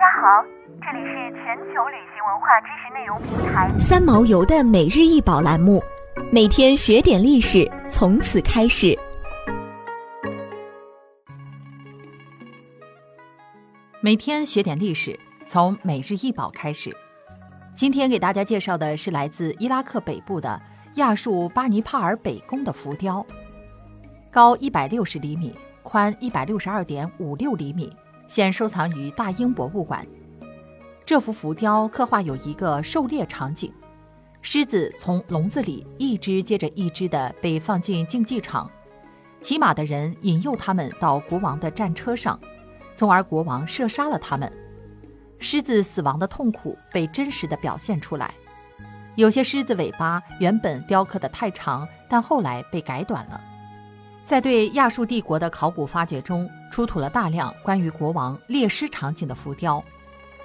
家好，这里是全球旅行文化知识内容平台三毛游的每日一宝栏目，每天学点历史，从此开始。每天学点历史，从每日一宝开始。今天给大家介绍的是来自伊拉克北部的亚述巴尼帕尔北宫的浮雕，高一百六十厘米，宽一百六十二点五六厘米。现收藏于大英博物馆。这幅浮雕刻画有一个狩猎场景，狮子从笼子里一只接着一只的被放进竞技场，骑马的人引诱他们到国王的战车上，从而国王射杀了他们。狮子死亡的痛苦被真实的表现出来。有些狮子尾巴原本雕刻的太长，但后来被改短了。在对亚述帝国的考古发掘中，出土了大量关于国王猎狮场景的浮雕。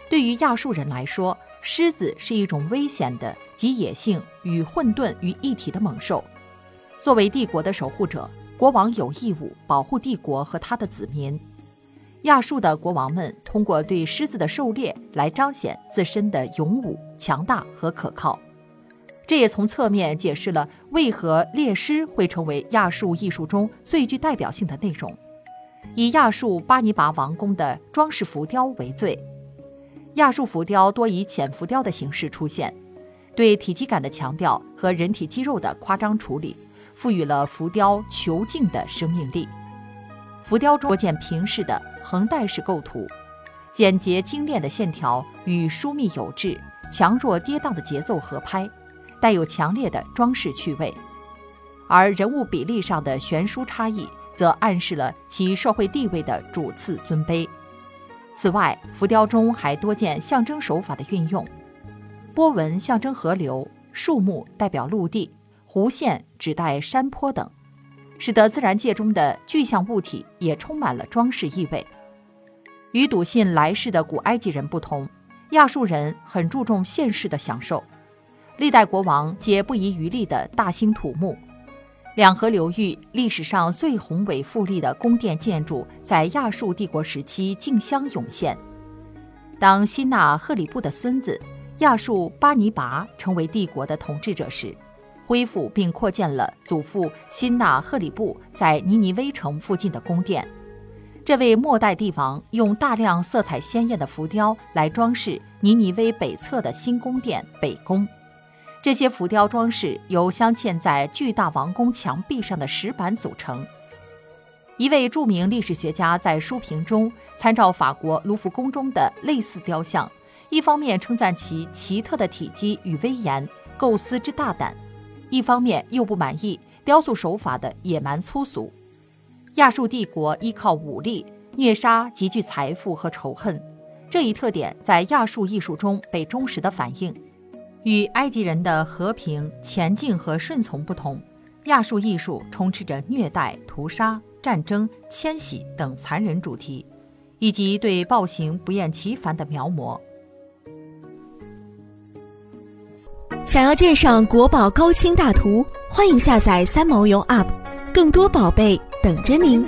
对于亚述人来说，狮子是一种危险的集野性与混沌于一体的猛兽。作为帝国的守护者，国王有义务保护帝国和他的子民。亚述的国王们通过对狮子的狩猎来彰显自身的勇武、强大和可靠。这也从侧面解释了为何猎狮会成为亚述艺术中最具代表性的内容。以亚述巴尼拔王宫的装饰浮雕为最，亚述浮雕多以浅浮雕的形式出现，对体积感的强调和人体肌肉的夸张处理，赋予了浮雕遒劲的生命力。浮雕中多见平视的横带式构图，简洁精炼的线条与疏密有致、强弱跌宕的节奏合拍。带有强烈的装饰趣味，而人物比例上的悬殊差异，则暗示了其社会地位的主次尊卑。此外，浮雕中还多见象征手法的运用，波纹象征河流，树木代表陆地，弧线指代山坡等，使得自然界中的具象物体也充满了装饰意味。与笃信来世的古埃及人不同，亚述人很注重现世的享受。历代国王皆不遗余力地大兴土木，两河流域历史上最宏伟富丽的宫殿建筑在亚述帝国时期竞相涌现。当辛纳赫里布的孙子亚述巴尼拔成为帝国的统治者时，恢复并扩建了祖父辛纳赫里布在尼尼微城附近的宫殿。这位末代帝王用大量色彩鲜艳的浮雕来装饰尼尼微北侧的新宫殿北宫。这些浮雕装饰由镶嵌在巨大王宫墙壁上的石板组成。一位著名历史学家在书评中参照法国卢浮宫中的类似雕像，一方面称赞其奇特的体积与威严、构思之大胆，一方面又不满意雕塑手法的野蛮粗俗。亚述帝国依靠武力虐杀极具财富和仇恨，这一特点在亚述艺术中被忠实的反映。与埃及人的和平、前进和顺从不同，亚述艺术充斥着虐待、屠杀、战争、迁徙等残忍主题，以及对暴行不厌其烦的描摹。想要鉴赏国宝高清大图，欢迎下载三毛游 App，更多宝贝等着您。